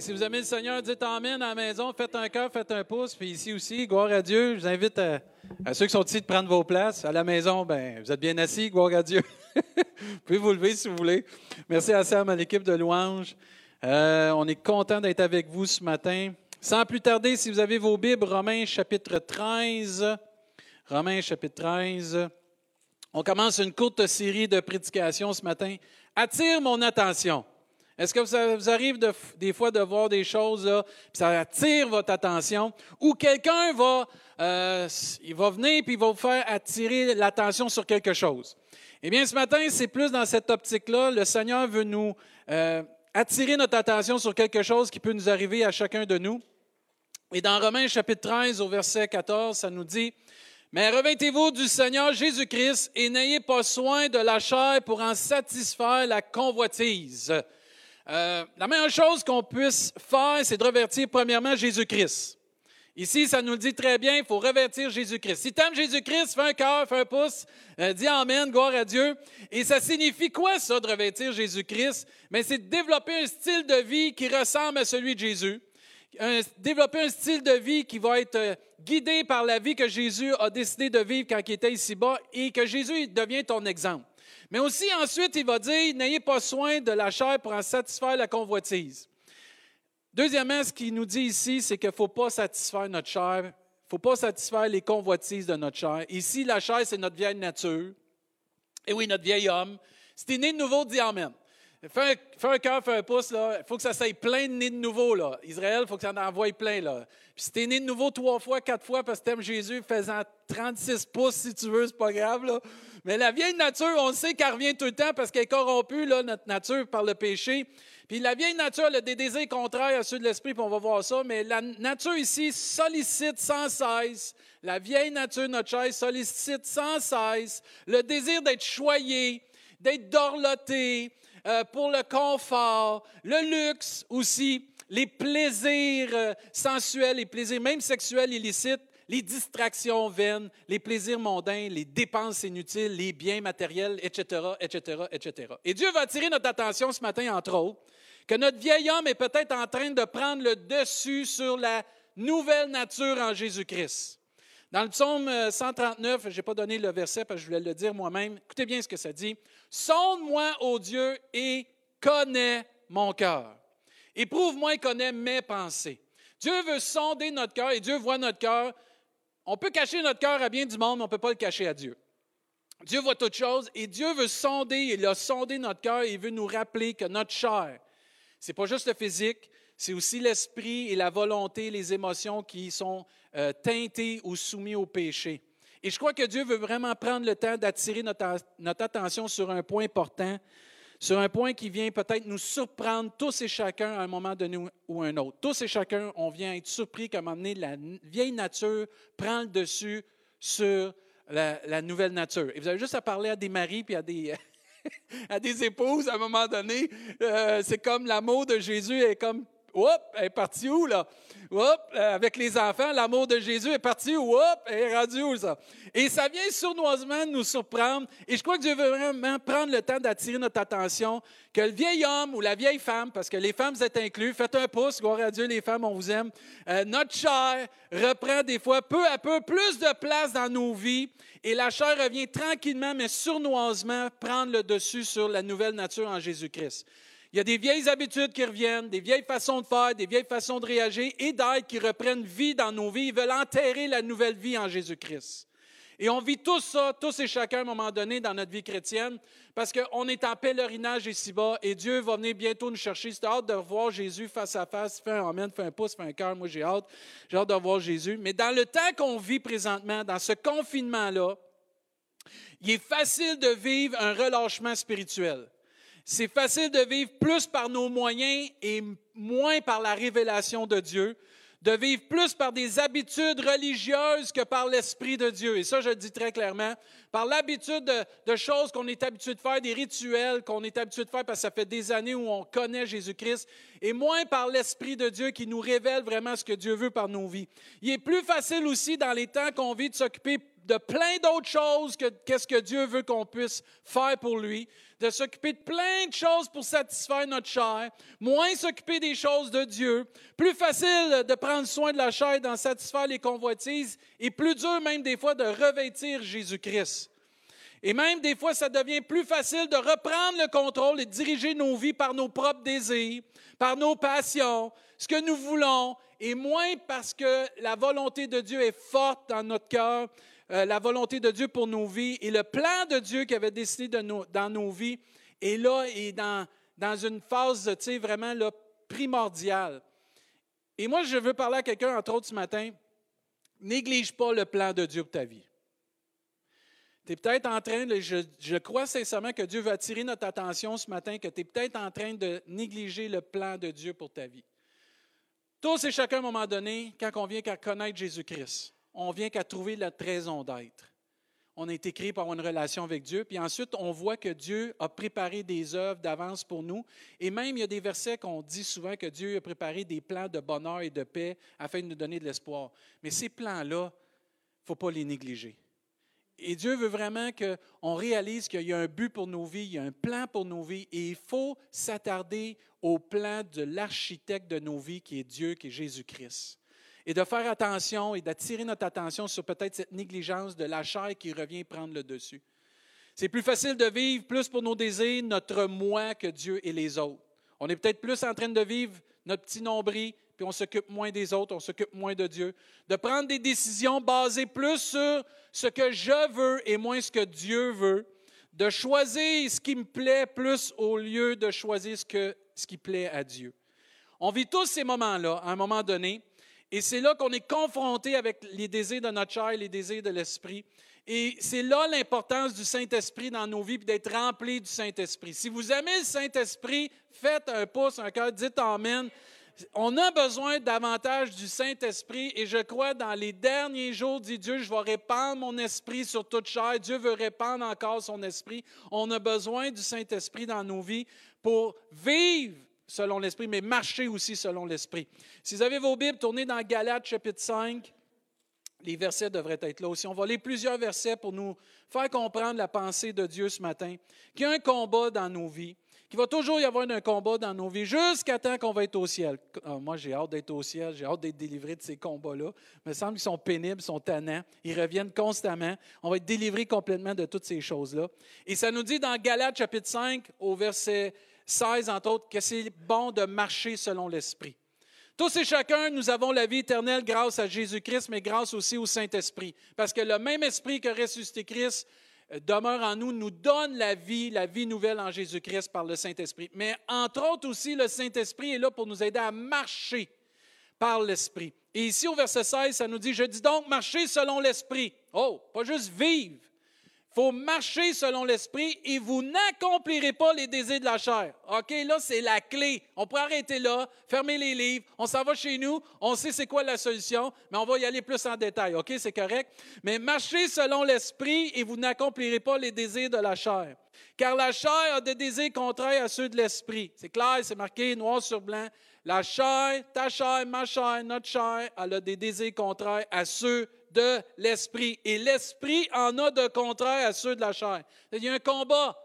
Si vous aimez le Seigneur, dites Amen à la maison, faites un cœur, faites un pouce. Puis ici aussi, gloire à Dieu. Je vous invite à, ceux qui sont ici de prendre vos places. À la maison, ben, vous êtes bien assis, gloire à Dieu. vous pouvez vous lever si vous voulez. Merci à Sam, à l'équipe de louanges. Euh, on est content d'être avec vous ce matin. Sans plus tarder, si vous avez vos Bibles, Romains chapitre 13. Romains chapitre 13. On commence une courte série de prédications ce matin. Attire mon attention. Est-ce que ça vous arrive de- des fois de voir des choses, là, puis ça attire votre attention, ou quelqu'un va, euh, il va venir puis il va vous faire attirer l'attention sur quelque chose? Eh bien, ce matin, c'est plus dans cette optique-là. Le Seigneur veut nous euh, attirer notre attention sur quelque chose qui peut nous arriver à chacun de nous. Et dans Romains chapitre 13 au verset 14, ça nous dit, Mais revêtez-vous du Seigneur Jésus-Christ et n'ayez pas soin de la chair pour en satisfaire la convoitise. Euh, la meilleure chose qu'on puisse faire, c'est de revertir premièrement Jésus-Christ. Ici, ça nous le dit très bien, il faut revertir Jésus-Christ. Si tu aimes Jésus-Christ, fais un cœur, fais un pouce, euh, dis Amen, gloire à Dieu. Et ça signifie quoi ça, de revêtir Jésus-Christ? Mais c'est de développer un style de vie qui ressemble à celui de Jésus. Développer un style de vie qui va être euh, guidé par la vie que Jésus a décidé de vivre quand il était ici-bas et que Jésus devient ton exemple. Mais aussi ensuite, il va dire, n'ayez pas soin de la chair pour en satisfaire la convoitise. Deuxièmement, ce qu'il nous dit ici, c'est qu'il ne faut pas satisfaire notre chair, il ne faut pas satisfaire les convoitises de notre chair. Ici, la chair, c'est notre vieille nature. Et oui, notre vieil homme. Es né de nouveau, dis Amen. Fais un, cœur, fais un pouce. là. Il faut que ça s'aille plein de nés de nouveau. Là. Israël, il faut que ça en envoie plein. Là. Puis si tu es né de nouveau trois fois, quatre fois parce que tu aimes Jésus, fais-en 36 pouces si tu veux, c'est pas grave. Là. Mais la vieille nature, on sait qu'elle revient tout le temps parce qu'elle est corrompue, là, notre nature, par le péché. Puis la vieille nature elle a des désirs contraires à ceux de l'esprit, puis on va voir ça. Mais la nature ici sollicite sans cesse, la vieille nature, notre chair, sollicite sans cesse le désir d'être choyé, d'être dorloté, euh, pour le confort, le luxe aussi, les plaisirs euh, sensuels, les plaisirs même sexuels illicites, les distractions vaines, les plaisirs mondains, les dépenses inutiles, les biens matériels, etc., etc., etc. Et Dieu va attirer notre attention ce matin, entre autres, que notre vieil homme est peut-être en train de prendre le dessus sur la nouvelle nature en Jésus-Christ. Dans le psaume euh, 139, je n'ai pas donné le verset parce que je voulais le dire moi-même. Écoutez bien ce que ça dit. Sonde-moi, ô Dieu, et connais mon cœur. Éprouve-moi et connais mes pensées. Dieu veut sonder notre cœur et Dieu voit notre cœur. On peut cacher notre cœur à bien du monde, mais on ne peut pas le cacher à Dieu. Dieu voit toutes choses et Dieu veut sonder, il a sondé notre cœur et il veut nous rappeler que notre chair, c'est pas juste le physique, c'est aussi l'esprit et la volonté, les émotions qui sont euh, teintées ou soumises au péché. Et je crois que Dieu veut vraiment prendre le temps d'attirer notre, notre attention sur un point important, sur un point qui vient peut-être nous surprendre tous et chacun à un moment donné ou un autre. Tous et chacun, on vient être surpris moment donné, la vieille nature prend le dessus sur la, la nouvelle nature. Et vous avez juste à parler à des maris puis à des, à des épouses à un moment donné. Euh, c'est comme l'amour de Jésus est comme, hop, elle est partie où là? Hop, euh, avec les enfants, l'amour de Jésus est parti où? Hop, elle est rendue où ça? Et ça vient sournoisement nous surprendre. Et je crois que Dieu veut vraiment prendre le temps d'attirer notre attention que le vieil homme ou la vieille femme, parce que les femmes êtes inclus, faites un pouce, gloire à Dieu, les femmes, on vous aime. Euh, notre chair reprend des fois peu à peu plus de place dans nos vies et la chair revient tranquillement, mais sournoisement, prendre le dessus sur la nouvelle nature en Jésus-Christ. Il y a des vieilles habitudes qui reviennent, des vieilles façons de faire, des vieilles façons de réagir et d'être qui reprennent vie dans nos vies. Ils veulent enterrer la nouvelle vie en Jésus-Christ. Et on vit tout ça, tous et chacun à un moment donné dans notre vie chrétienne, parce qu'on est en pèlerinage ici-bas et Dieu va venir bientôt nous chercher. C'est hâte de revoir Jésus face à face. Fais un amen, fais un pouce, fais un cœur. Moi, j'ai hâte. J'ai hâte de revoir Jésus. Mais dans le temps qu'on vit présentement, dans ce confinement-là, il est facile de vivre un relâchement spirituel. C'est facile de vivre plus par nos moyens et moins par la révélation de Dieu, de vivre plus par des habitudes religieuses que par l'Esprit de Dieu. Et ça, je le dis très clairement, par l'habitude de, choses qu'on est habitué de faire, des rituels qu'on est habitué de faire parce que ça fait des années où on connaît Jésus-Christ, et moins par l'Esprit de Dieu qui nous révèle vraiment ce que Dieu veut par nos vies. Il est plus facile aussi dans les temps qu'on vit de s'occuper de plein d'autres choses que qu'est-ce que Dieu veut qu'on puisse faire pour lui, de s'occuper de plein de choses pour satisfaire notre chair, moins s'occuper des choses de Dieu, plus facile de prendre soin de la chair, d'en satisfaire les convoitises, et plus dur même des fois de revêtir Jésus-Christ. Et même des fois, ça devient plus facile de reprendre le contrôle et de diriger nos vies par nos propres désirs, par nos passions, ce que nous voulons, et moins parce que la volonté de Dieu est forte dans notre cœur, euh, la volonté de Dieu pour nos vies et le plan de Dieu qui avait décidé dans nos vies est là et dans, dans une phase vraiment primordiale. Et moi, je veux parler à quelqu'un, entre autres ce matin, néglige pas le plan de Dieu pour ta vie. Tu es peut-être en train, je, crois sincèrement que Dieu veut attirer notre attention ce matin, que tu es peut-être en train de négliger le plan de Dieu pour ta vie. Tous et chacun, à un moment donné, quand on vient qu'à connaître Jésus-Christ, on vient qu'à trouver la raison d'être. On a été créé avoir une relation avec Dieu, puis ensuite, on voit que Dieu a préparé des œuvres d'avance pour nous. Et même, il y a des versets qu'on dit souvent que Dieu a préparé des plans de bonheur et de paix afin de nous donner de l'espoir. Mais ces plans-là, il ne faut pas les négliger. Et Dieu veut vraiment qu'on réalise qu'il y a un but pour nos vies, il y a un plan pour nos vies, et il faut s'attarder au plan de l'architecte de nos vies, qui est Dieu, qui est Jésus-Christ. Et de faire attention et d'attirer notre attention sur peut-être cette négligence de la chair qui revient prendre le dessus. C'est plus facile de vivre plus pour nos désirs, notre moi, que Dieu et les autres. On est peut-être plus en train de vivre notre petit nombril, puis on s'occupe moins des autres, on s'occupe moins de Dieu. De prendre des décisions basées plus sur ce que je veux et moins ce que Dieu veut. De choisir ce qui me plaît plus au lieu de choisir ce, qui plaît à Dieu. On vit tous ces moments-là, à un moment donné, et c'est là qu'on est confronté avec les désirs de notre chair, les désirs de l'esprit. Et c'est là l'importance du Saint-Esprit dans nos vies, puis d'être rempli du Saint-Esprit. Si vous aimez le Saint-Esprit, faites un pouce, un cœur, dites Amen on a besoin davantage du Saint-Esprit et je crois dans les derniers jours, dit Dieu, je vais répandre mon esprit sur toute chair. Dieu veut répandre encore son esprit. On a besoin du Saint-Esprit dans nos vies pour vivre selon l'esprit, mais marcher aussi selon l'esprit. Si vous avez vos Bibles, tournez dans Galates chapitre 5. Les versets devraient être là aussi. On va lire plusieurs versets pour nous faire comprendre la pensée de Dieu ce matin, qu'il y a un combat dans nos vies. Il va toujours y avoir un combat dans nos vies jusqu'à temps qu'on va être au ciel. Ah, moi, j'ai hâte d'être au ciel, j'ai hâte d'être délivré de ces combats-là. Il me semble qu'ils sont pénibles, sont tannants, ils reviennent constamment. On va être délivré complètement de toutes ces choses-là. Et ça nous dit dans Galates chapitre 5, au verset 16, entre autres, que c'est bon de marcher selon l'Esprit. Tous et chacun, nous avons la vie éternelle grâce à Jésus-Christ, mais grâce aussi au Saint-Esprit. Parce que le même Esprit que ressuscité Christ demeure en nous, nous donne la vie, la vie nouvelle en Jésus-Christ par le Saint-Esprit. Mais entre autres aussi, le Saint-Esprit est là pour nous aider à marcher par l'Esprit. Et ici au verset 16, ça nous dit, je dis donc, marcher selon l'Esprit. Oh, pas juste vivre, faut marcher selon l'esprit et vous n'accomplirez pas les désirs de la chair. OK, là, c'est la clé. On peut arrêter là, fermer les livres, on s'en va chez nous, on sait c'est quoi la solution, mais on va y aller plus en détail. OK, c'est correct? Mais marchez selon l'esprit et vous n'accomplirez pas les désirs de la chair. Car la chair a des désirs contraires à ceux de l'esprit. C'est clair, c'est marqué noir sur blanc. La chair, ta chair, ma chair, notre chair, elle a des désirs contraires à ceux de l'esprit. Et l'esprit en a de contraire à ceux de la chair. Il y a un combat.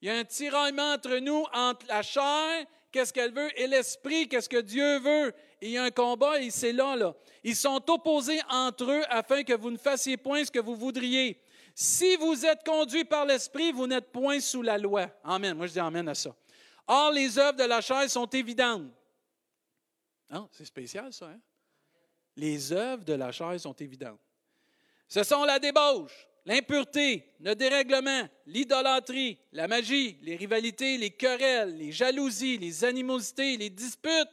Il y a un tiraillement entre nous, entre la chair, qu'est-ce qu'elle veut, et l'esprit, qu'est-ce que Dieu veut. Il y a un combat et c'est là, là. Ils sont opposés entre eux afin que vous ne fassiez point ce que vous voudriez. Si vous êtes conduit par l'esprit, vous n'êtes point sous la loi. Amen. Moi, je dis amen à ça. Or, les œuvres de la chair sont évidentes. Ah, c'est spécial, ça, hein? Les œuvres de la chair sont évidentes. Ce sont la débauche, l'impureté, le dérèglement, l'idolâtrie, la magie, les rivalités, les querelles, les jalousies, les animosités, les disputes,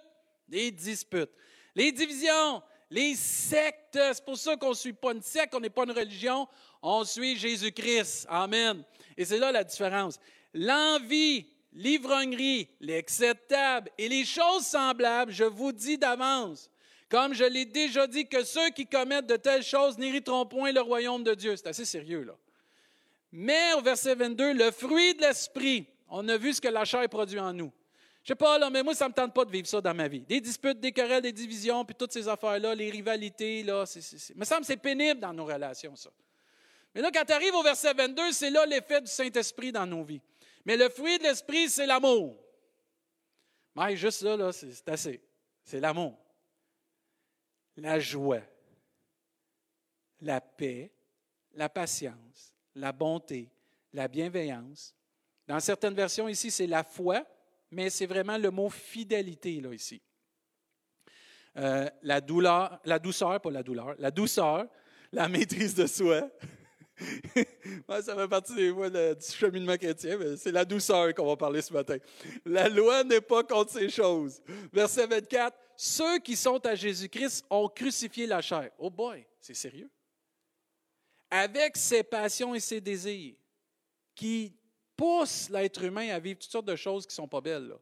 les disputes, les divisions, les sectes. C'est pour ça qu'on ne suit pas une secte, on n'est pas une religion, on suit Jésus-Christ. Amen. Et c'est là la différence. L'envie, l'ivrognerie, l'acceptable et les choses semblables, je vous dis d'avance, comme je l'ai déjà dit, que ceux qui commettent de telles choses n'hériteront point le royaume de Dieu. C'est assez sérieux, là. Mais au verset 22, le fruit de l'esprit, on a vu ce que la chair produit en nous. Je sais pas, là, mais moi, ça ne me tente pas de vivre ça dans ma vie. Des disputes, des querelles, des divisions, puis toutes ces affaires-là, les rivalités, là, c'est, me semble c'est pénible dans nos relations, ça. Mais là, quand tu arrives au verset 22, c'est là l'effet du Saint-Esprit dans nos vies. Mais le fruit de l'Esprit, c'est l'amour. Mais juste là, là c'est assez. C'est l'amour. La joie, la paix, la patience, la bonté, la bienveillance. Dans certaines versions ici, c'est la foi, mais c'est vraiment le mot fidélité là ici. Euh, la douleur, la douceur, pas la douleur, la douceur, la maîtrise de soi. ça fait partie des voies du cheminement chrétien, mais c'est la douceur qu'on va parler ce matin. La loi n'est pas contre ces choses. Verset 24, ceux qui sont à Jésus-Christ ont crucifié la chair. Oh boy, c'est sérieux. Avec ses passions et ses désirs, qui poussent l'être humain à vivre toutes sortes de choses qui ne sont pas belles.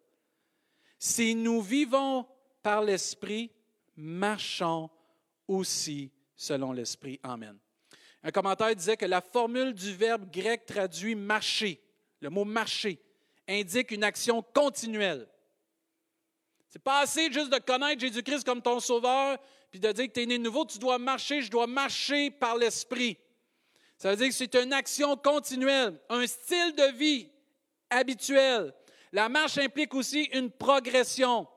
Si nous vivons par l'Esprit, marchons aussi selon l'Esprit. Amen. Un commentaire disait que la formule du verbe grec traduit marcher, le mot marcher, indique une action continuelle. C'est pas assez juste de connaître Jésus-Christ comme ton sauveur, puis de dire que tu es né nouveau, tu dois marcher, je dois marcher par l'Esprit. Ça veut dire que c'est une action continuelle, un style de vie habituel. La marche implique aussi une progression.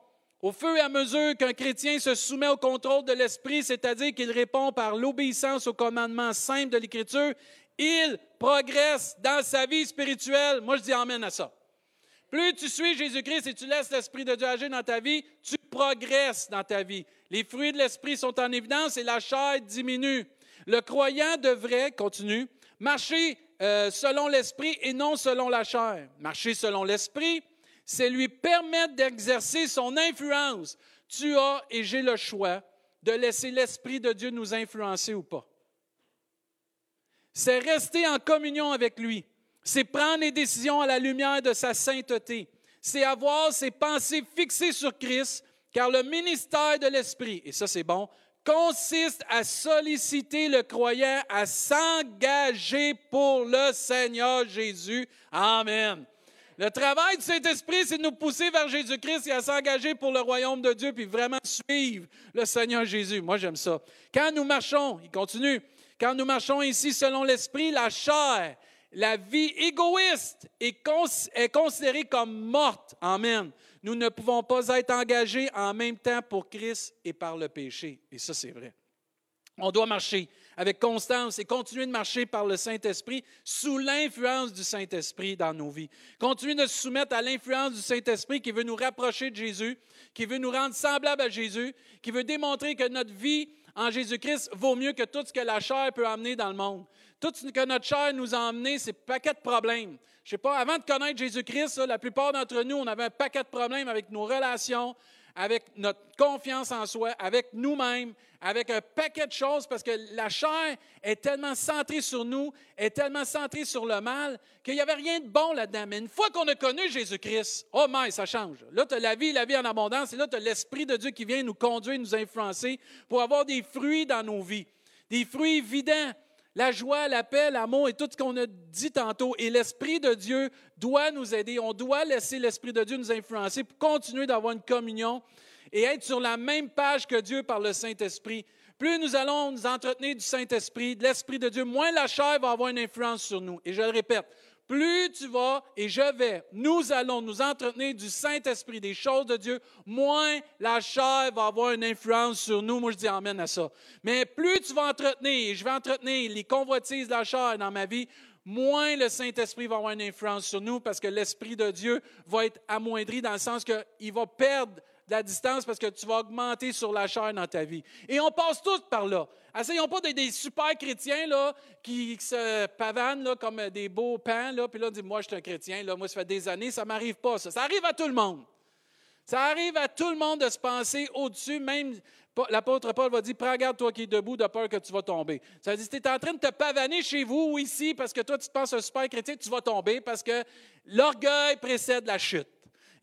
Au fur et à mesure qu'un chrétien se soumet au contrôle de l'Esprit, c'est-à-dire qu'il répond par l'obéissance aux commandements simples de l'Écriture, il progresse dans sa vie spirituelle. Moi, je dis amène à ça. Plus tu suis Jésus-Christ et tu laisses l'Esprit de Dieu agir dans ta vie, tu progresses dans ta vie. Les fruits de l'Esprit sont en évidence et la chair diminue. Le croyant devrait, continue, marcher euh, selon l'Esprit et non selon la chair. Marcher selon l'Esprit, c'est lui permettre d'exercer son influence. Tu as et j'ai le choix de laisser l'Esprit de Dieu nous influencer ou pas. C'est rester en communion avec lui. C'est prendre les décisions à la lumière de sa sainteté. C'est avoir ses pensées fixées sur Christ, car le ministère de l'Esprit, et ça c'est bon, consiste à solliciter le croyant à s'engager pour le Seigneur Jésus. Amen. Le travail du Saint-Esprit, c'est de nous pousser vers Jésus-Christ et à s'engager pour le royaume de Dieu, puis vraiment suivre le Seigneur Jésus. Moi, j'aime ça. Quand nous marchons, il continue, quand nous marchons ici selon l'Esprit, la chair, la vie égoïste est, considérée comme morte. Amen. Nous ne pouvons pas être engagés en même temps pour Christ et par le péché. Et ça, c'est vrai. On doit marcher avec constance et continuer de marcher par le Saint-Esprit sous l'influence du Saint-Esprit dans nos vies. Continuer de se soumettre à l'influence du Saint-Esprit qui veut nous rapprocher de Jésus, qui veut nous rendre semblables à Jésus, qui veut démontrer que notre vie en Jésus-Christ vaut mieux que tout ce que la chair peut amener dans le monde. Tout ce que notre chair nous a amené, c'est un paquet de problèmes. Je sais pas, avant de connaître Jésus-Christ, la plupart d'entre nous, on avait un paquet de problèmes avec nos relations, avec notre confiance en soi, avec nous-mêmes, avec un paquet de choses, parce que la chair est tellement centrée sur nous, est tellement centrée sur le mal, qu'il n'y avait rien de bon là-dedans. Mais une fois qu'on a connu Jésus-Christ, oh my, ça change. Là, tu as la vie, la vie en abondance, et là, tu as l'Esprit de Dieu qui vient nous conduire, nous influencer pour avoir des fruits dans nos vies. Des fruits évidents, la joie, la paix, l'amour et tout ce qu'on a dit tantôt. Et l'Esprit de Dieu doit nous aider. On doit laisser l'Esprit de Dieu nous influencer pour continuer d'avoir une communion et être sur la même page que Dieu par le Saint-Esprit. Plus nous allons nous entretenir du Saint-Esprit, de l'Esprit de Dieu, moins la chair va avoir une influence sur nous. Et je le répète, plus tu vas et je vais, nous allons nous entretenir du Saint-Esprit, des choses de Dieu, moins la chair va avoir une influence sur nous. Moi, je dis Amen à ça. Mais plus tu vas entretenir, et je vais entretenir les convoitises de la chair dans ma vie, moins le Saint-Esprit va avoir une influence sur nous parce que l'Esprit de Dieu va être amoindri dans le sens qu'il va perdre de la distance parce que tu vas augmenter sur la chair dans ta vie. Et on passe tous par là. Essayons pas d'être des super chrétiens là, qui se pavanent là, comme des beaux pans, là, puis là, on dit Moi, je suis un chrétien, là, moi, ça fait des années, ça ne m'arrive pas, ça. Ça arrive à tout le monde. Ça arrive à tout le monde de se penser au-dessus, même l'apôtre Paul va dire Prends garde, toi qui es debout, de peur que tu vas tomber. Ça veut dire si tu es en train de te pavaner chez vous ou ici parce que toi, tu te penses un super chrétien, tu vas tomber parce que l'orgueil précède la chute.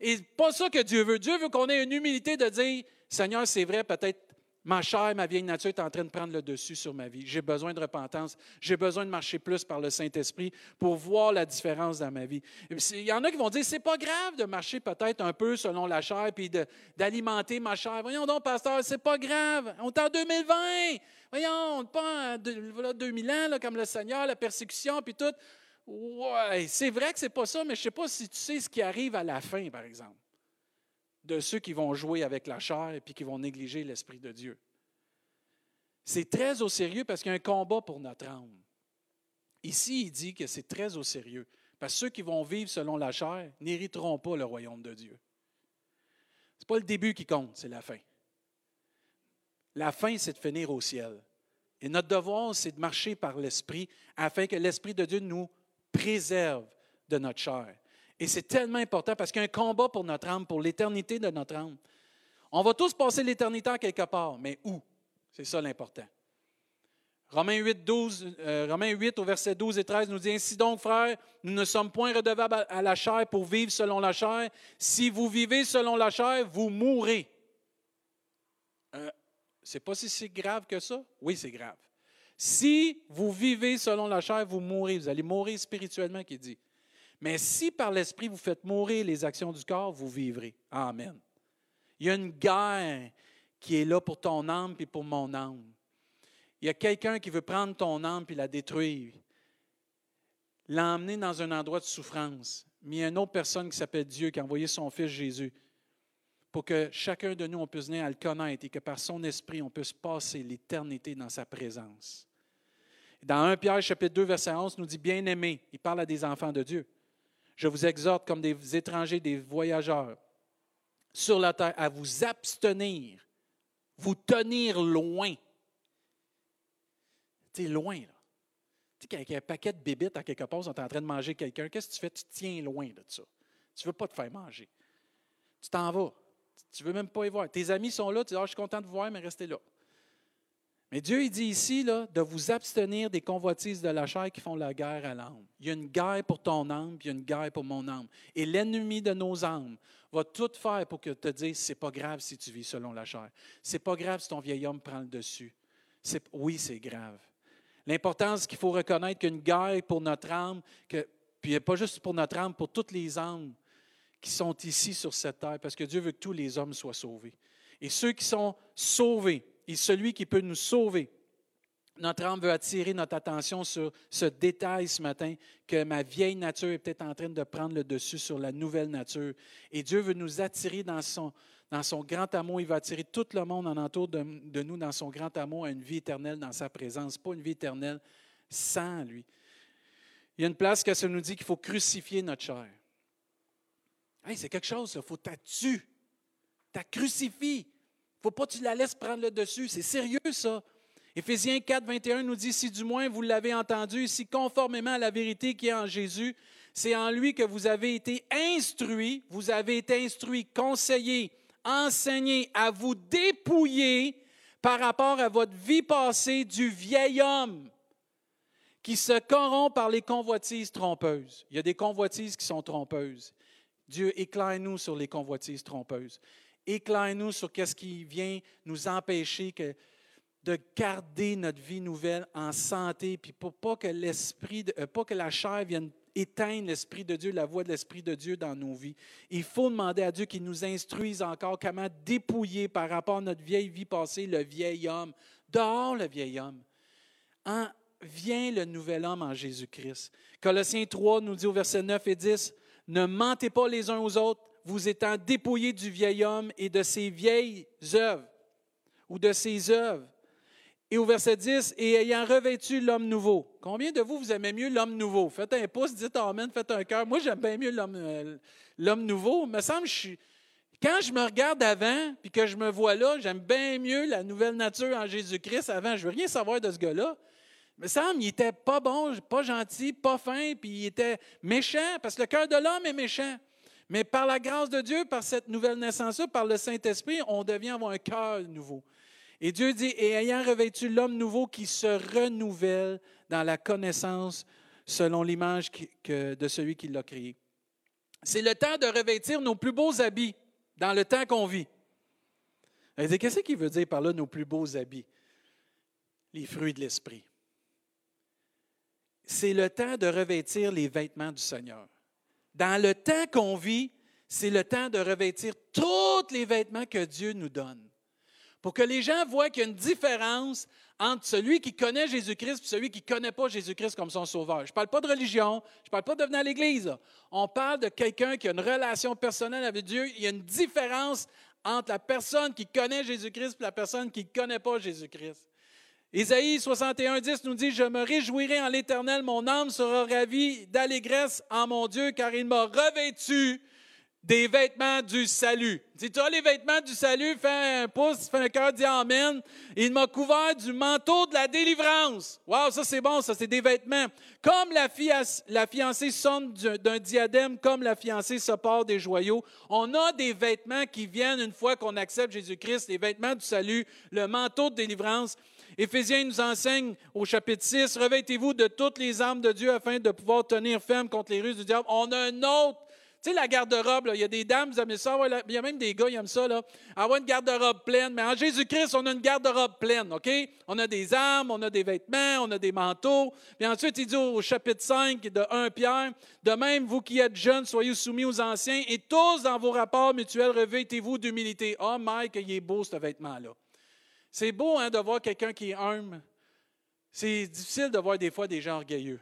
Et pas ça que Dieu veut. Dieu veut qu'on ait une humilité de dire Seigneur, c'est vrai, peut-être Ma chair, ma vieille nature est en train de prendre le dessus sur ma vie. J'ai besoin de repentance. J'ai besoin de marcher plus par le Saint-Esprit pour voir la différence dans ma vie. Il y en a qui vont dire, c'est pas grave de marcher peut-être un peu selon la chair puis d'alimenter ma chair. Voyons donc, pasteur, c'est pas grave. On est en 2020. Voyons, on n'est pas en 2000 ans, là, comme le Seigneur, la persécution puis tout. Ouais, c'est vrai que c'est pas ça, mais je sais pas si tu sais ce qui arrive à la fin, par exemple de ceux qui vont jouer avec la chair et puis qui vont négliger l'Esprit de Dieu. C'est très au sérieux parce qu'il y a un combat pour notre âme. Ici, il dit que c'est très au sérieux. Parce que ceux qui vont vivre selon la chair n'hériteront pas le royaume de Dieu. Ce n'est pas le début qui compte, c'est la fin. La fin, c'est de finir au ciel. Et notre devoir, c'est de marcher par l'Esprit afin que l'Esprit de Dieu nous préserve de notre chair. Et c'est tellement important parce qu'il y a un combat pour notre âme, pour l'éternité de notre âme. On va tous passer l'éternité en quelque part, mais où? C'est ça l'important. Romains 8, 12, euh, Romains 8 au verset 12 et 13 nous dit Ainsi donc, frères, nous ne sommes point redevables à la chair pour vivre selon la chair. Si vous vivez selon la chair, vous mourrez. Euh, c'est pas si grave que ça? Oui, c'est grave. Si vous vivez selon la chair, vous mourrez. Vous allez mourir spirituellement, qui dit. Mais si par l'Esprit vous faites mourir les actions du corps, vous vivrez. Amen. Il y a une guerre qui est là pour ton âme et pour mon âme. Il y a quelqu'un qui veut prendre ton âme et la détruire, l'emmener dans un endroit de souffrance. Mais il y a une autre personne qui s'appelle Dieu qui a envoyé son Fils Jésus pour que chacun de nous, on puisse venir à le connaître et que par son esprit, on puisse passer l'éternité dans sa présence. Dans 1 Pierre chapitre 2, verset 11, nous dit, bien aimé, il parle à des enfants de Dieu. Je vous exhorte comme des étrangers, des voyageurs sur la terre, à vous abstenir, vous tenir loin. Tu loin, là. Tu sais, quand un paquet de bébites à quelque part, on est en train de manger quelqu'un, qu'est-ce que tu fais? Tu tiens loin de ça. Tu ne veux pas te faire manger. Tu t'en vas. Tu ne veux même pas y voir. Tes amis sont là, tu dis, ah, je suis content de vous voir, mais restez là. Mais Dieu, il dit ici de vous abstenir des convoitises de la chair qui font la guerre à l'âme. Il y a une guerre pour ton âme, puis il y a une guerre pour mon âme. Et l'ennemi de nos âmes va tout faire pour que te dise, c'est pas grave si tu vis selon la chair. C'est pas grave si ton vieil homme prend le dessus. Oui, c'est grave. L'importance qu'il faut reconnaître qu'une guerre pour notre âme, que, puis pas juste pour notre âme, pour toutes les âmes qui sont ici sur cette terre, parce que Dieu veut que tous les hommes soient sauvés. Et ceux qui sont sauvés, et celui qui peut nous sauver. Notre âme veut attirer notre attention sur ce détail ce matin, que ma vieille nature est peut-être en train de prendre le dessus sur la nouvelle nature. Et Dieu veut nous attirer dans son, dans son grand amour. Il va attirer tout le monde en entour de, de, nous dans son grand amour à une vie éternelle dans sa présence, pas une vie éternelle sans lui. Il y a une place que ça nous dit qu'il faut crucifier notre chair. Hey, c'est quelque chose, il faut t'attuer. Tu crucifies faut pas que tu la laisses prendre le dessus. C'est sérieux, ça. Éphésiens 4, 21 nous dit, si du moins vous l'avez entendu, si conformément à la vérité qui est en Jésus, c'est en lui que vous avez été instruits, vous avez été instruits, conseillés, enseignés à vous dépouiller par rapport à votre vie passée du vieil homme qui se corrompt par les convoitises trompeuses. Il y a des convoitises qui sont trompeuses. Dieu éclaire-nous sur les convoitises trompeuses. Éclaire-nous sur ce qui vient nous empêcher de garder notre vie nouvelle en santé, puis pour pas que l'esprit, euh, pas que la chair vienne éteindre l'Esprit de Dieu, la voix de l'Esprit de Dieu dans nos vies. Il faut demander à Dieu qu'il nous instruise encore comment dépouiller par rapport à notre vieille vie passée le vieil homme. Dehors le vieil homme. En, vient le nouvel homme en Jésus-Christ. Colossiens 3 nous dit au verset 9 et 10, Ne mentez pas les uns aux autres, vous étant dépouillés du vieil homme et de ses vieilles œuvres ou de ses œuvres. Et au verset 10, et ayant revêtu l'homme nouveau. Combien de vous, vous aimez mieux l'homme nouveau? Faites un pouce, dites Amen, faites un cœur. Moi, j'aime bien mieux l'homme, euh, nouveau. Il me semble, je quand je me regarde avant, puis que je me vois là, j'aime bien mieux la nouvelle nature en Jésus-Christ avant. Je veux rien savoir de ce gars-là. Il me semble, il était pas bon, pas gentil, pas fin, puis il était méchant, parce que le cœur de l'homme est méchant. Mais par la grâce de Dieu, par cette nouvelle naissance-là, par le Saint-Esprit, on devient avoir un cœur nouveau. Et Dieu dit, et ayant revêtu l'homme nouveau qui se renouvelle dans la connaissance selon l'image de celui qui l'a créé. C'est le temps de revêtir nos plus beaux habits dans le temps qu'on vit. Qu'est-ce qu'il veut dire par là, nos plus beaux habits? Les fruits de l'esprit. C'est le temps de revêtir les vêtements du Seigneur. Dans le temps qu'on vit, c'est le temps de revêtir tous les vêtements que Dieu nous donne. Pour que les gens voient qu'il y a une différence entre celui qui connaît Jésus-Christ et celui qui ne connaît pas Jésus-Christ comme son sauveur. Je ne parle pas de religion, je ne parle pas de venir à l'Église. On parle de quelqu'un qui a une relation personnelle avec Dieu. Il y a une différence entre la personne qui connaît Jésus-Christ et la personne qui ne connaît pas Jésus-Christ. Isaïe 61, 10 nous dit, Je me réjouirai en l'Éternel, mon âme sera ravie d'allégresse en mon Dieu, car il m'a revêtu des vêtements du salut. Si tu les vêtements du salut, fais un pouce, fais un cœur, dis Amen. Il m'a couvert du manteau de la délivrance. Wow, ça c'est bon, ça c'est des vêtements. Comme la, la fiancée sonne d'un diadème, comme la fiancée se porte des joyaux, on a des vêtements qui viennent une fois qu'on accepte Jésus-Christ, les vêtements du salut, le manteau de délivrance. Éphésiens nous enseigne au chapitre 6, Revêtez-vous de toutes les armes de Dieu afin de pouvoir tenir ferme contre les ruses du diable. On a un autre tu sais, la garde-robe, il y a des dames, vous aimez ça? il y a même des gars, qui aiment ça. Là. Avoir une garde-robe pleine. Mais en Jésus-Christ, on a une garde-robe pleine. OK? On a des armes, on a des vêtements, on a des manteaux. Puis ensuite, il dit au chapitre 5 de 1 Pierre De même, vous qui êtes jeunes, soyez soumis aux anciens et tous dans vos rapports mutuels, revêtez-vous d'humilité. Oh, Mike, il est beau ce vêtement-là. C'est beau hein, de voir quelqu'un qui est humble. C'est difficile de voir des fois des gens orgueilleux.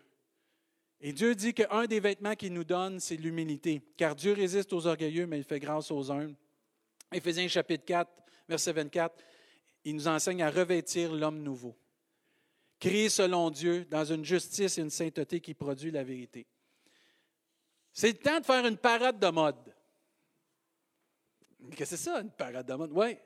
Et Dieu dit qu'un des vêtements qu'il nous donne, c'est l'humilité. Car Dieu résiste aux orgueilleux, mais il fait grâce aux humbles. Éphésiens chapitre 4, verset 24, il nous enseigne à revêtir l'homme nouveau, créé selon Dieu dans une justice et une sainteté qui produit la vérité. C'est le temps de faire une parade de mode. Qu'est-ce que c'est ça, une parade de mode? Oui.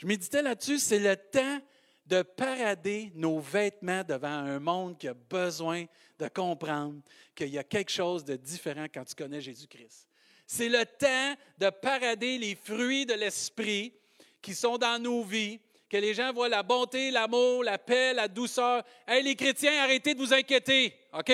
Je méditais là-dessus, c'est le temps de parader nos vêtements devant un monde qui a besoin de comprendre qu'il y a quelque chose de différent quand tu connais Jésus-Christ. C'est le temps de parader les fruits de l'Esprit qui sont dans nos vies, que les gens voient la bonté, l'amour, la paix, la douceur. Hey, les chrétiens, arrêtez de vous inquiéter, OK?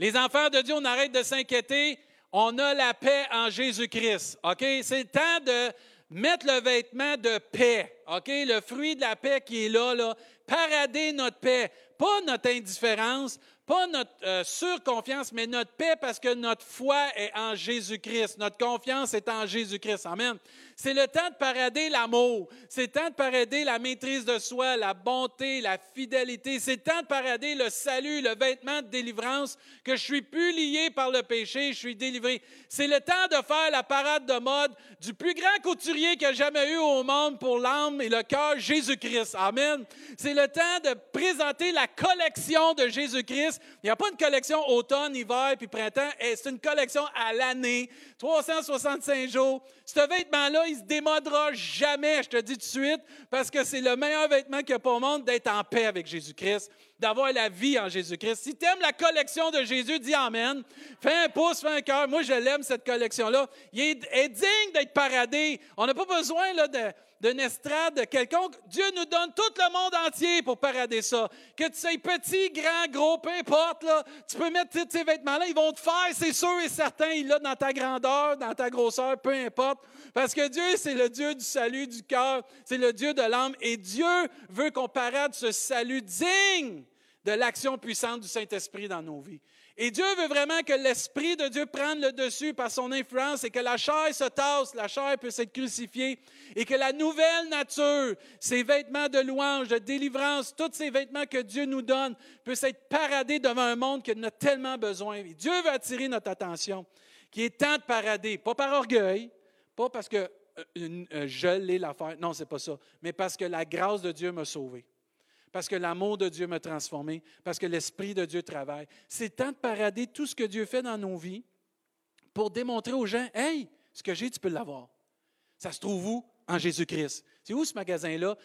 Les enfants de Dieu, on arrête de s'inquiéter. On a la paix en Jésus-Christ, OK? C'est le temps de mettre le vêtement de paix, OK? Le fruit de la paix qui est là, là. Parader notre paix, pas notre indifférence, pas notre euh, surconfiance, mais notre paix parce que notre foi est en Jésus-Christ. Notre confiance est en Jésus-Christ. Amen. C'est le temps de parader l'amour. C'est le temps de parader la maîtrise de soi, la bonté, la fidélité. C'est le temps de parader le salut, le vêtement de délivrance, que je suis plus lié par le péché, je suis délivré. C'est le temps de faire la parade de mode du plus grand couturier qu'il a jamais eu au monde pour l'âme et le cœur, Jésus-Christ. Amen. C'est le temps de présenter la collection de Jésus-Christ. Il n'y a pas une collection automne, hiver puis printemps. C'est une collection à l'année, 365 jours. Ce vêtement-là, il ne se démodera jamais, je te dis tout de suite, parce que c'est le meilleur vêtement qu'il y a pour le monde d'être en paix avec Jésus-Christ, d'avoir la vie en Jésus-Christ. Si tu aimes la collection de Jésus, dis Amen. Fais un pouce, fais un cœur. Moi, je l'aime, cette collection-là. Il est, digne d'être paradé. On n'a pas besoin là, de d'une estrade quelconque. Dieu nous donne tout le monde entier pour parader ça. Que tu sois petit, grand, gros, peu importe, tu peux mettre tous ces vêtements-là, ils vont te faire, c'est sûr et certain, il l'a dans ta grandeur, dans ta grosseur, peu importe. Parce que Dieu, c'est le Dieu du salut du cœur, c'est le Dieu de l'âme, et Dieu veut qu'on parade ce salut digne de l'action puissante du Saint-Esprit dans nos vies. Et Dieu veut vraiment que l'Esprit de Dieu prenne le dessus par son influence et que la chair se tasse, la chair puisse être crucifiée et que la nouvelle nature, ces vêtements de louange, de délivrance, tous ces vêtements que Dieu nous donne, puissent être paradés devant un monde qui en a tellement besoin. Et Dieu veut attirer notre attention, qui est temps de parader, pas par orgueil, pas parce que euh, euh, je l'ai l'affaire, non, c'est pas ça, mais parce que la grâce de Dieu m'a sauvé parce que l'amour de Dieu m'a transformé, parce que l'Esprit de Dieu travaille. C'est temps de parader tout ce que Dieu fait dans nos vies pour démontrer aux gens, hey, ce que j'ai, tu peux l'avoir. Ça se trouve où? En Jésus-Christ. C'est où ce magasin-là?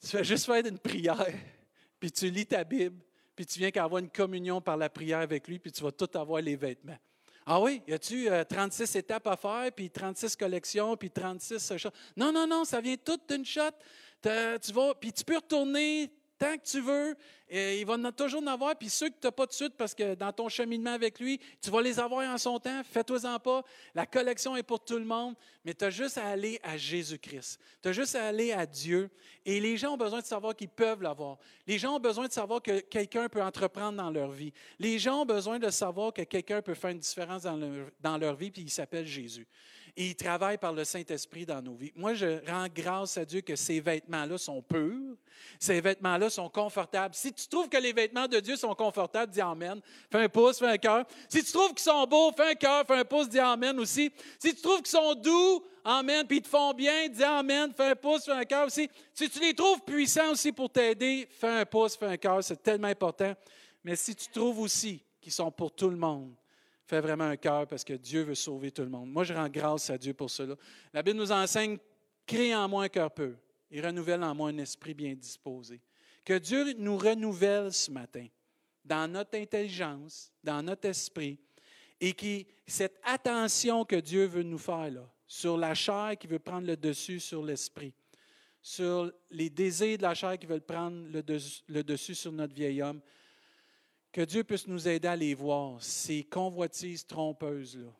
Tu fais juste faire une prière, puis tu lis ta Bible, puis tu viens qu'avoir une communion par la prière avec lui, puis tu vas tout avoir les vêtements. Ah oui, y a-tu 36 euh, étapes à faire, puis 36 collections, puis 36 choses? Non, non, non, ça vient tout d'une shot. Tu vas, puis tu peux retourner Tant que tu veux, il va toujours en avoir. Puis ceux que tu n'as pas de suite, parce que dans ton cheminement avec lui, tu vas les avoir en son temps. Fais-toi-en pas. La collection est pour tout le monde. Mais tu as juste à aller à Jésus-Christ. Tu as juste à aller à Dieu. Et les gens ont besoin de savoir qu'ils peuvent l'avoir. Les gens ont besoin de savoir que quelqu'un peut entreprendre dans leur vie. Les gens ont besoin de savoir que quelqu'un peut faire une différence dans leur, dans leur vie, puis il s'appelle Jésus et il travaille par le Saint-Esprit dans nos vies. Moi, je rends grâce à Dieu que ces vêtements-là sont purs, ces vêtements-là sont confortables. Si tu trouves que les vêtements de Dieu sont confortables, dis Amen. Fais un pouce, fais un cœur. Si tu trouves qu'ils sont beaux, fais un cœur, fais un pouce, dis Amen aussi. Si tu trouves qu'ils sont doux, Amen, puis ils te font bien, dis Amen, fais un pouce, fais un cœur aussi. Si tu les trouves puissants aussi pour t'aider, fais un pouce, fais un cœur, c'est tellement important. Mais si tu trouves aussi qu'ils sont pour tout le monde, Fais vraiment un cœur parce que Dieu veut sauver tout le monde. Moi, je rends grâce à Dieu pour cela. La Bible nous enseigne crée en moi un cœur peu et renouvelle en moi un esprit bien disposé. Que Dieu nous renouvelle ce matin dans notre intelligence, dans notre esprit, et que cette attention que Dieu veut nous faire là, sur la chair qui veut prendre le dessus sur l'esprit, sur les désirs de la chair qui veulent prendre le dessus sur notre vieil homme, que Dieu puisse nous aider à les voir, ces convoitises trompeuses-là.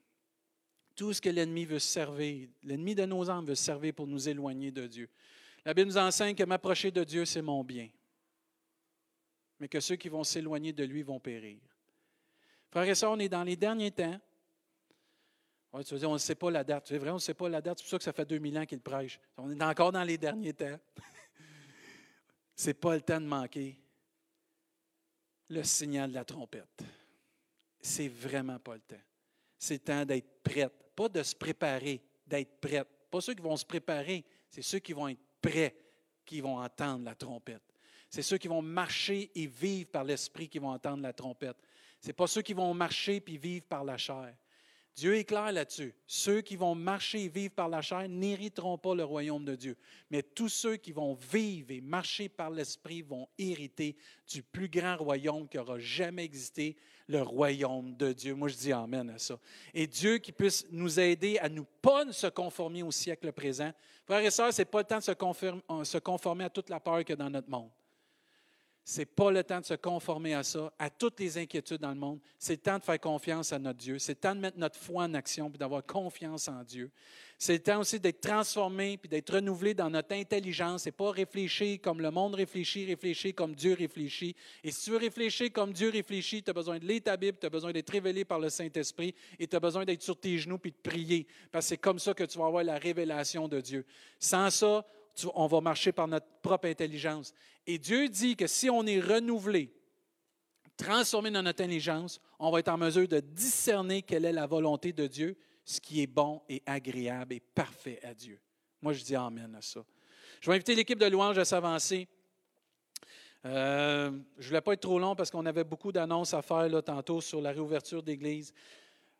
Tout ce que l'ennemi veut servir, l'ennemi de nos âmes veut servir pour nous éloigner de Dieu. La Bible nous enseigne que m'approcher de Dieu, c'est mon bien, mais que ceux qui vont s'éloigner de lui vont périr. Frères et sœurs, on est dans les derniers temps. tu vas dire, on ne sait pas la date. C'est vrai, on ne sait pas la date. C'est pour ça que ça fait 2000 ans qu'il prêche. On est encore dans les derniers temps. Ce n'est pas le temps de manquer le signal de la trompette. C'est vraiment pas le temps. C'est le temps d'être prête, pas de se préparer, d'être prête. Pas ceux qui vont se préparer, c'est ceux qui vont être prêts qui vont entendre la trompette. C'est ceux qui vont marcher et vivre par l'esprit qui vont entendre la trompette. Ce n'est pas ceux qui vont marcher puis vivre par la chair. Dieu est clair là-dessus. Ceux qui vont marcher et vivre par la chair n'hériteront pas le royaume de Dieu. Mais tous ceux qui vont vivre et marcher par l'Esprit vont hériter du plus grand royaume qui aura jamais existé, le royaume de Dieu. Moi, je dis Amen à ça. Et Dieu qui puisse nous aider à nous pas se conformer au siècle présent. Frères et sœurs, ce n'est pas le temps de se, conformer à toute la peur qu'il y a dans notre monde. N'est pas le temps de se conformer à ça, à toutes les inquiétudes dans le monde. C'est le temps de faire confiance à notre Dieu. C'est le temps de mettre notre foi en action et d'avoir confiance en Dieu. C'est le temps aussi d'être transformé puis d'être renouvelé dans notre intelligence et pas réfléchir comme le monde réfléchit, réfléchir comme Dieu réfléchit. Et si tu veux réfléchir comme Dieu réfléchit, tu as besoin de lire ta Bible, tu as besoin d'être révélé par le Saint-Esprit et tu as besoin d'être sur tes genoux puis de prier. Parce que c'est comme ça que tu vas avoir la révélation de Dieu. Sans ça, on va marcher par notre propre intelligence. Et Dieu dit que si on est renouvelé, transformé dans notre intelligence, on va être en mesure de discerner quelle est la volonté de Dieu, ce qui est bon et agréable et parfait à Dieu. Moi, je dis Amen à ça. Je vais inviter l'équipe de louange à s'avancer. Euh, je ne voulais pas être trop long parce qu'on avait beaucoup d'annonces à faire là, tantôt sur la réouverture d'Église.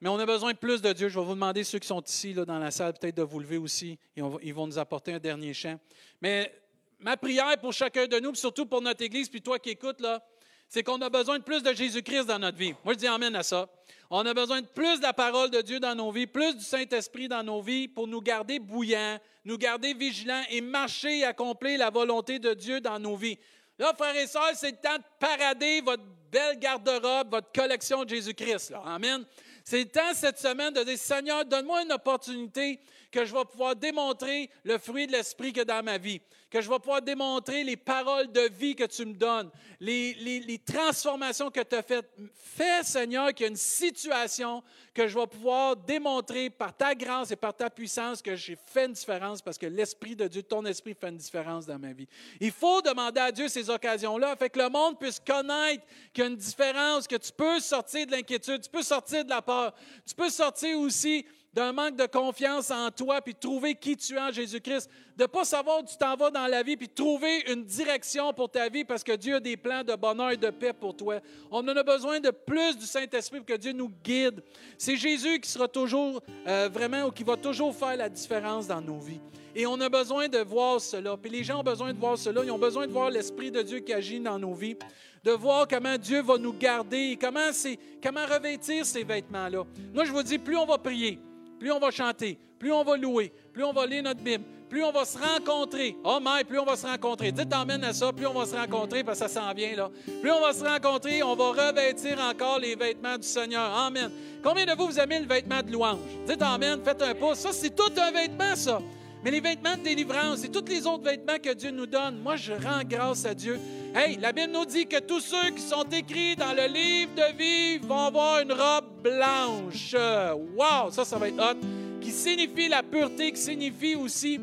Mais on a besoin de plus de Dieu. Je vais vous demander, ceux qui sont ici là, dans la salle, peut-être de vous lever aussi. Et ils vont nous apporter un dernier chant. Mais ma prière pour chacun de nous, puis surtout pour notre Église, puis toi qui écoutes, là, c'est qu'on a besoin de plus de Jésus-Christ dans notre vie. Moi, je dis Amen à ça. On a besoin de plus de la parole de Dieu dans nos vies, plus du Saint-Esprit dans nos vies pour nous garder bouillants, nous garder vigilants et marcher et accomplir la volonté de Dieu dans nos vies. Là, frères et sœurs, c'est le temps de parader votre belle garde-robe, votre collection de Jésus-Christ. Amen. C'est le temps cette semaine de dire, Seigneur, donne-moi une opportunité que je vais pouvoir démontrer le fruit de l'Esprit que dans ma vie, que je vais pouvoir démontrer les paroles de vie que tu me donnes, les, transformations que tu as faites. Fais, Seigneur, qu'il y ait une situation que je vais pouvoir démontrer par ta grâce et par ta puissance que j'ai fait une différence parce que l'Esprit de Dieu, ton Esprit fait une différence dans ma vie. Il faut demander à Dieu ces occasions-là, afin que le monde puisse connaître qu'il y a une différence, que tu peux sortir de l'inquiétude, tu peux sortir de la peur, tu peux sortir aussi d'un manque de confiance en toi, puis trouver qui tu es en Jésus-Christ, de ne pas savoir où tu t'en vas dans la vie, puis trouver une direction pour ta vie parce que Dieu a des plans de bonheur et de paix pour toi. On en a besoin de plus du Saint-Esprit pour que Dieu nous guide. C'est Jésus qui sera toujours euh, vraiment ou qui va toujours faire la différence dans nos vies. Et on a besoin de voir cela. Puis les gens ont besoin de voir cela. Ils ont besoin de voir l'Esprit de Dieu qui agit dans nos vies, de voir comment Dieu va nous garder et comment, comment revêtir ces vêtements-là. Moi, je vous dis, plus on va prier, plus on va chanter, plus on va louer, plus on va lire notre Bible, plus on va se rencontrer. Oh my, plus on va se rencontrer. Dites Amen à ça, plus on va se rencontrer, parce que ça s'en vient là. Plus on va se rencontrer, on va revêtir encore les vêtements du Seigneur. Amen. Combien de vous, vous aimez le vêtement de louange? Dites Amen, faites un pouce. Ça, c'est tout un vêtement, ça. Mais les vêtements de délivrance et tous les autres vêtements que Dieu nous donne, moi, je rends grâce à Dieu. Hey, la Bible nous dit que tous ceux qui sont écrits dans le livre de vie vont avoir une robe blanche. Wow, ça, ça va être hot. Qui signifie la pureté, qui signifie aussi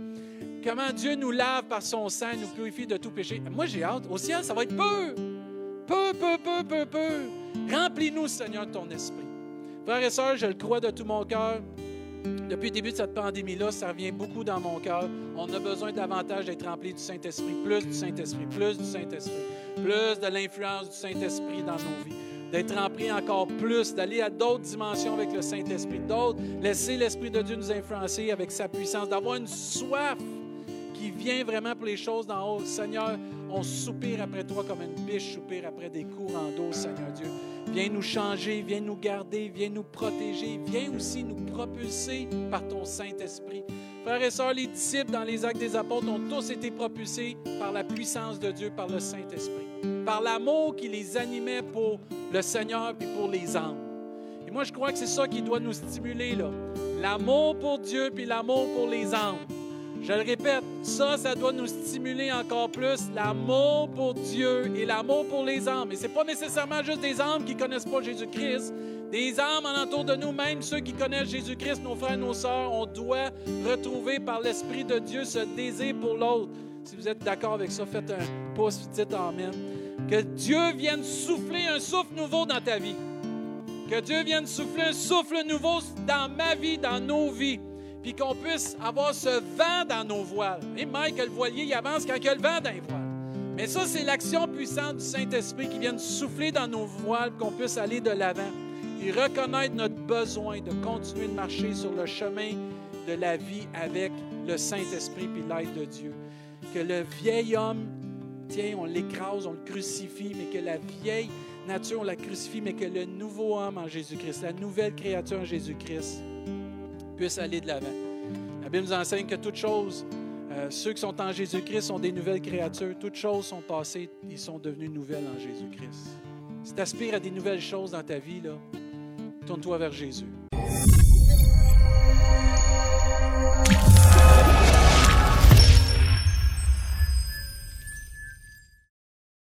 comment Dieu nous lave par son sang, nous purifie de tout péché. Moi, j'ai hâte. Au ciel, ça va être peu. Peu, peu, peu, peu, peu. Remplis-nous, Seigneur, ton esprit. Frères et sœurs, je le crois de tout mon cœur. Depuis le début de cette pandémie-là, ça revient beaucoup dans mon cœur. On a besoin davantage d'être rempli du Saint-Esprit, plus du Saint-Esprit, plus du Saint-Esprit, plus de l'influence du Saint-Esprit dans nos vies. D'être rempli encore plus, d'aller à d'autres dimensions avec le Saint-Esprit, d'autres, laisser l'Esprit de Dieu nous influencer avec sa puissance, d'avoir une soif qui vient vraiment pour les choses d'en haut. Seigneur, on soupire après toi comme une biche soupire après des courants d'eau, Seigneur Dieu. Viens nous changer, viens nous garder, viens nous protéger, viens aussi nous propulser par ton Saint-Esprit. Frères et sœurs, les disciples dans les actes des apôtres ont tous été propulsés par la puissance de Dieu, par le Saint-Esprit, par l'amour qui les animait pour le Seigneur et pour les âmes. Et moi, je crois que c'est ça qui doit nous stimuler, là. L'amour pour Dieu puis l'amour pour les âmes. Je le répète, ça, ça doit nous stimuler encore plus l'amour pour Dieu et l'amour pour les âmes. Et ce n'est pas nécessairement juste des âmes qui ne connaissent pas Jésus-Christ. Des âmes alentour de nous, même ceux qui connaissent Jésus-Christ, nos frères et nos sœurs, on doit retrouver par l'Esprit de Dieu ce désir pour l'autre. Si vous êtes d'accord avec ça, faites un pouce, dites Amen. Que Dieu vienne souffler un souffle nouveau dans ta vie. Que Dieu vienne souffler un souffle nouveau dans ma vie, dans nos vies puis qu'on puisse avoir ce vent dans nos voiles. Et Mike, le voilier, il avance quand il y a le vent dans les voiles. Mais ça, c'est l'action puissante du Saint-Esprit qui vient souffler dans nos voiles, qu'on puisse aller de l'avant et reconnaître notre besoin de continuer de marcher sur le chemin de la vie avec le Saint-Esprit puis l'aide de Dieu. Que le vieil homme, tiens, on l'écrase, on le crucifie, mais que la vieille nature, on la crucifie, mais que le nouveau homme en Jésus-Christ, la nouvelle créature en Jésus-Christ, puisse aller de l'avant. La Bible nous enseigne que toutes choses, euh, ceux qui sont en Jésus-Christ sont des nouvelles créatures. Toutes choses sont passées, ils sont devenus nouvelles en Jésus-Christ. Si tu aspires à des nouvelles choses dans ta vie, tourne-toi vers Jésus.